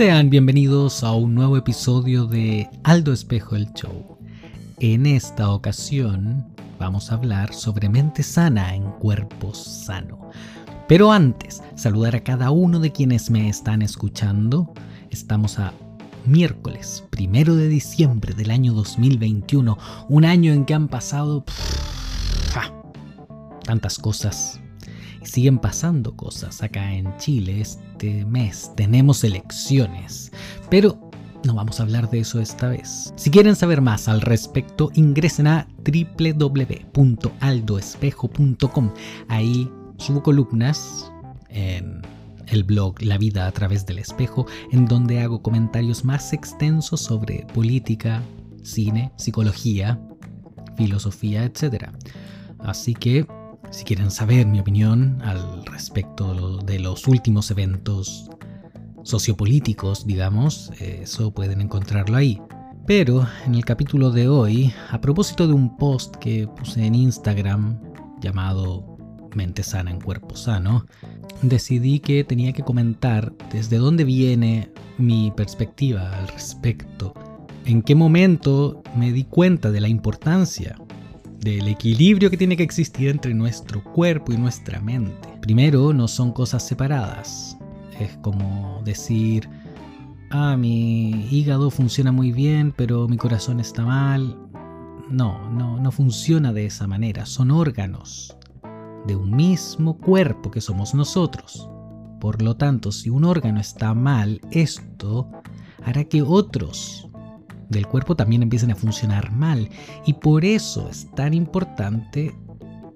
Sean bienvenidos a un nuevo episodio de Aldo Espejo el Show. En esta ocasión vamos a hablar sobre mente sana en cuerpo sano. Pero antes, saludar a cada uno de quienes me están escuchando. Estamos a miércoles, primero de diciembre del año 2021, un año en que han pasado tantas cosas. Siguen pasando cosas acá en Chile. Este mes tenemos elecciones. Pero no vamos a hablar de eso esta vez. Si quieren saber más al respecto, ingresen a www.aldoespejo.com. Ahí subo columnas en el blog La vida a través del espejo, en donde hago comentarios más extensos sobre política, cine, psicología, filosofía, etc. Así que, si quieren saber mi opinión al respecto de los últimos eventos sociopolíticos, digamos, eso pueden encontrarlo ahí. Pero en el capítulo de hoy, a propósito de un post que puse en Instagram llamado Mente sana en cuerpo sano, decidí que tenía que comentar desde dónde viene mi perspectiva al respecto. En qué momento me di cuenta de la importancia del equilibrio que tiene que existir entre nuestro cuerpo y nuestra mente. Primero, no son cosas separadas. Es como decir, ah, mi hígado funciona muy bien, pero mi corazón está mal. No, no, no funciona de esa manera. Son órganos de un mismo cuerpo que somos nosotros. Por lo tanto, si un órgano está mal, esto hará que otros del cuerpo también empiecen a funcionar mal. Y por eso es tan importante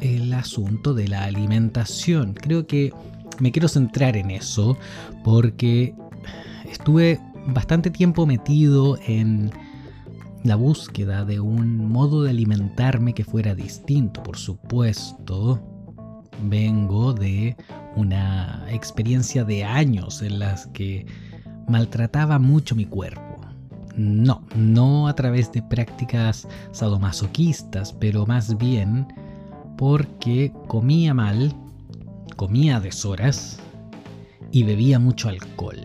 el asunto de la alimentación. Creo que me quiero centrar en eso porque estuve bastante tiempo metido en la búsqueda de un modo de alimentarme que fuera distinto, por supuesto vengo de una experiencia de años en las que maltrataba mucho mi cuerpo. No, no a través de prácticas sadomasoquistas, pero más bien porque comía mal, comía a deshoras y bebía mucho alcohol.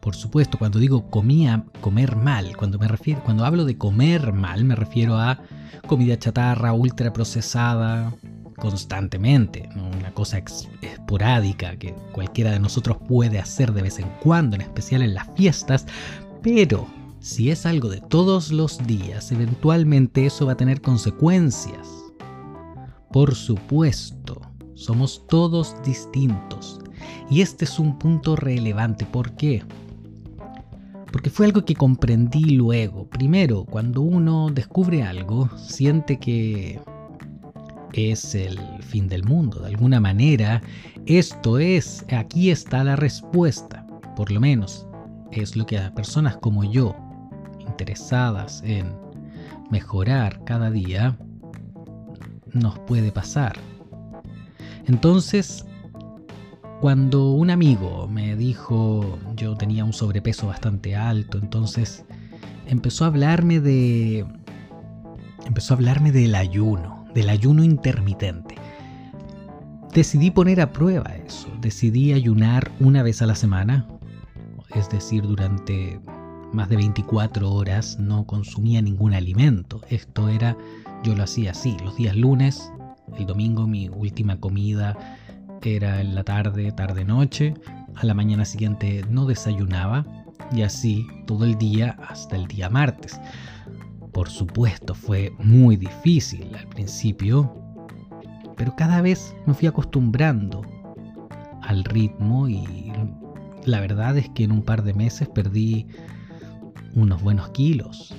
Por supuesto, cuando digo comía, comer mal, cuando me refiero, cuando hablo de comer mal, me refiero a comida chatarra, ultra procesada, constantemente, una cosa esporádica que cualquiera de nosotros puede hacer de vez en cuando, en especial en las fiestas, pero si es algo de todos los días, eventualmente eso va a tener consecuencias. Por supuesto, somos todos distintos. Y este es un punto relevante. ¿Por qué? Porque fue algo que comprendí luego. Primero, cuando uno descubre algo, siente que es el fin del mundo. De alguna manera, esto es, aquí está la respuesta. Por lo menos, es lo que a personas como yo, interesadas en mejorar cada día, nos puede pasar. Entonces, cuando un amigo me dijo, yo tenía un sobrepeso bastante alto, entonces empezó a hablarme de empezó a hablarme del ayuno del ayuno intermitente. Decidí poner a prueba eso, decidí ayunar una vez a la semana, es decir, durante más de 24 horas no consumía ningún alimento. Esto era, yo lo hacía así, los días lunes, el domingo mi última comida era en la tarde, tarde-noche, a la mañana siguiente no desayunaba y así todo el día hasta el día martes. Por supuesto, fue muy difícil al principio, pero cada vez me fui acostumbrando al ritmo y la verdad es que en un par de meses perdí unos buenos kilos.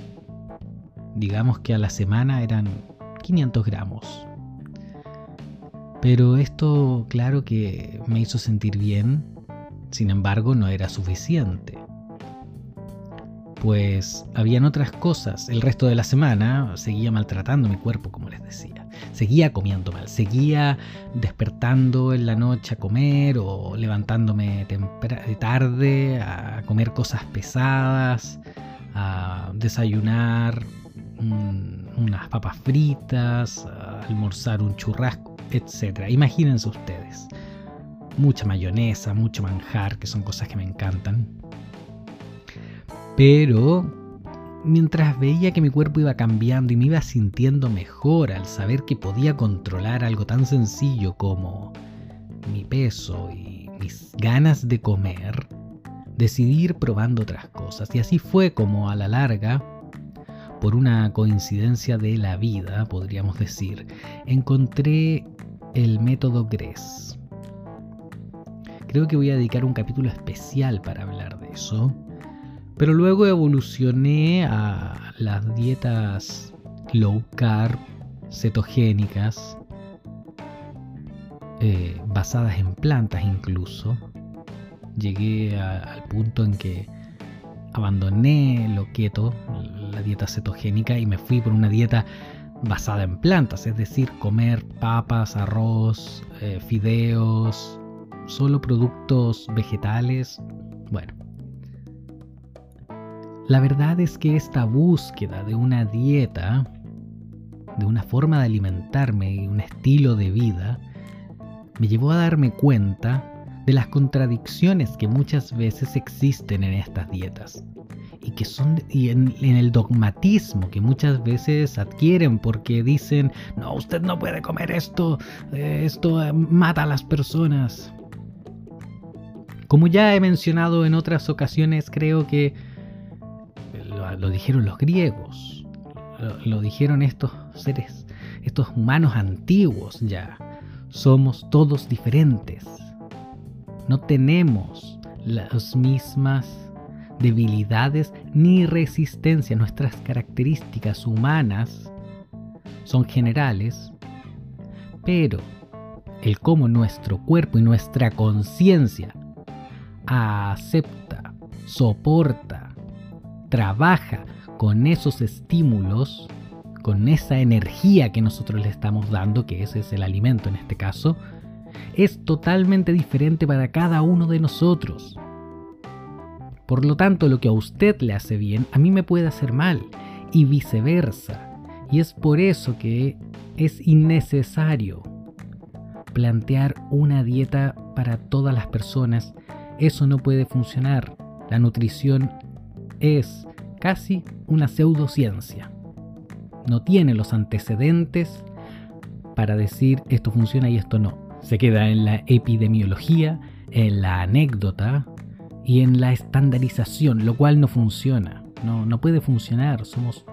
Digamos que a la semana eran 500 gramos. Pero esto claro que me hizo sentir bien, sin embargo no era suficiente pues habían otras cosas. El resto de la semana seguía maltratando mi cuerpo, como les decía. Seguía comiendo mal, seguía despertando en la noche a comer o levantándome tarde a comer cosas pesadas, a desayunar unas papas fritas, a almorzar un churrasco, etc. Imagínense ustedes. Mucha mayonesa, mucho manjar, que son cosas que me encantan Pero mientras veía que mi cuerpo iba cambiando y me iba sintiendo mejor al saber que podía controlar algo tan sencillo como mi peso y mis ganas de comer, decidí ir probando otras cosas. Y así fue como a la larga, por una coincidencia de la vida, podríamos decir, encontré el método GRES. Creo que voy a dedicar un capítulo especial para hablar de eso. Pero luego evolucioné a las dietas low carb, cetogénicas, eh, basadas en plantas incluso. Llegué al punto en que abandoné lo keto, la dieta cetogénica, y me fui por una dieta basada en plantas, es decir, comer papas, arroz, eh, fideos, solo productos vegetales. La verdad es que esta búsqueda de una dieta, de una forma de alimentarme y un estilo de vida, me llevó a darme cuenta de las contradicciones que muchas veces existen en estas dietas y que son y en, el dogmatismo que muchas veces adquieren porque dicen no usted no puede comer esto eh, esto eh, mata a las personas como ya he mencionado en otras ocasiones creo que lo, dijeron los griegos lo dijeron estos seres estos humanos antiguos ya somos todos diferentes. No tenemos las mismas debilidades ni resistencia. Nuestras características humanas son generales, pero el cómo nuestro cuerpo y nuestra conciencia acepta, soporta, trabaja con esos estímulos con esa energía que nosotros le estamos dando, que ese es el alimento en este caso, es totalmente diferente para cada uno de nosotros. Por lo tanto, lo que a usted le hace bien, a mí me puede hacer mal, y viceversa. Y es por eso que es innecesario plantear una dieta para todas las personas. Eso no puede funcionar. La nutrición es casi una pseudociencia no tiene los antecedentes para decir esto funciona y esto no. Se queda en la epidemiología, en la anécdota y en la estandarización, lo cual no funciona. No, no puede funcionar. Somos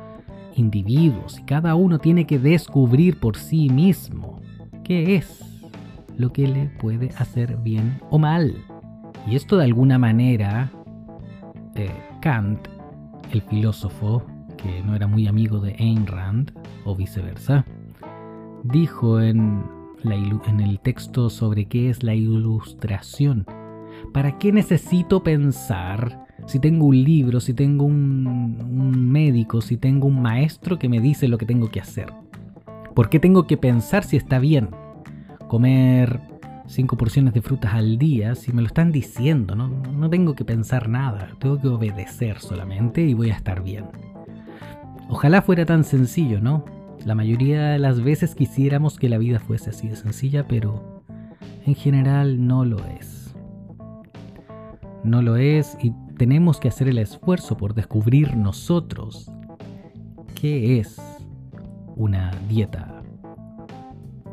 individuos y cada uno tiene que descubrir por sí mismo qué es lo que le puede hacer bien o mal. Y esto de alguna manera, eh, Kant, el filósofo, que no era muy amigo de Ayn Rand, o viceversa, dijo en, el texto sobre qué es la ilustración. ¿Para qué necesito pensar si tengo un libro, si tengo un, médico, si tengo un maestro que me dice lo que tengo que hacer? ¿Por qué tengo que pensar si está bien comer cinco porciones de frutas al día si me lo están diciendo? No, no tengo que pensar nada, tengo que obedecer solamente y voy a estar bien. Ojalá fuera tan sencillo, ¿no? La mayoría de las veces quisiéramos que la vida fuese así de sencilla, pero en general no lo es. No lo es y tenemos que hacer el esfuerzo por descubrir nosotros qué es una dieta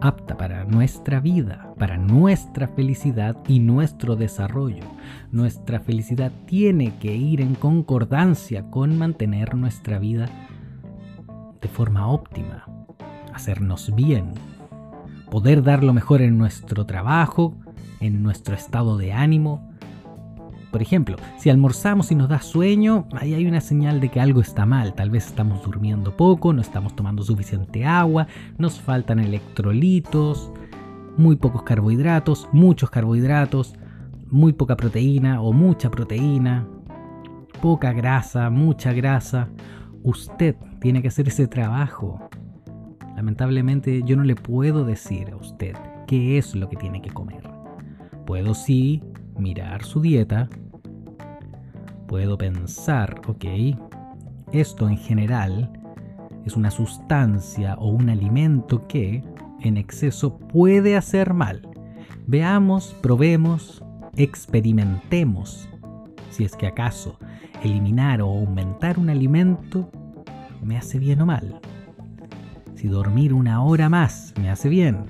apta para nuestra vida, para nuestra felicidad y nuestro desarrollo. Nuestra felicidad tiene que ir en concordancia con mantener nuestra vida de forma óptima, hacernos bien, poder dar lo mejor en nuestro trabajo, en nuestro estado de ánimo. Por ejemplo, si almorzamos y nos da sueño, ahí hay una señal de que algo está mal. Tal vez estamos durmiendo poco, no estamos tomando suficiente agua, nos faltan electrolitos, muy pocos carbohidratos, muchos carbohidratos, muy poca proteína o mucha proteína, poca grasa, mucha grasa Usted tiene que hacer ese trabajo. Lamentablemente yo no le puedo decir a usted qué es lo que tiene que comer. Puedo sí mirar su dieta. Puedo pensar, ok, esto en general es una sustancia o un alimento que en exceso puede hacer mal. Veamos, probemos, experimentemos si es que acaso eliminar o aumentar un alimento me hace bien o mal. Si dormir una hora más me hace bien.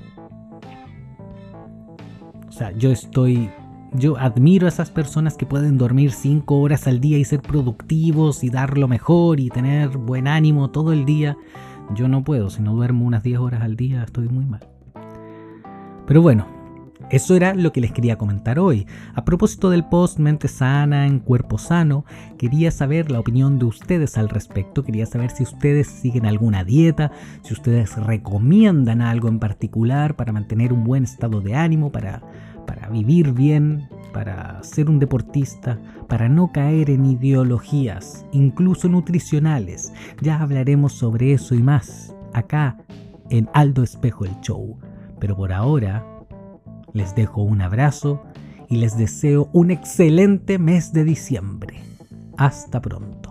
O sea, yo estoy yo admiro a esas personas que pueden dormir 5 horas al día y ser productivos y dar lo mejor y tener buen ánimo todo el día. Yo no puedo, si no duermo unas 10 horas al día estoy muy mal. Pero bueno, eso era lo que les quería comentar hoy. A propósito del post Mente Sana en Cuerpo Sano, quería saber la opinión de ustedes al respecto. Quería saber si ustedes siguen alguna dieta, si ustedes recomiendan algo en particular para mantener un buen estado de ánimo, para para vivir bien, para ser un deportista, para no caer en ideologías, incluso nutricionales. Ya hablaremos sobre eso y más acá en Aldo Espejo el Show. Pero por ahora les dejo un abrazo y les deseo un excelente mes de diciembre. Hasta pronto.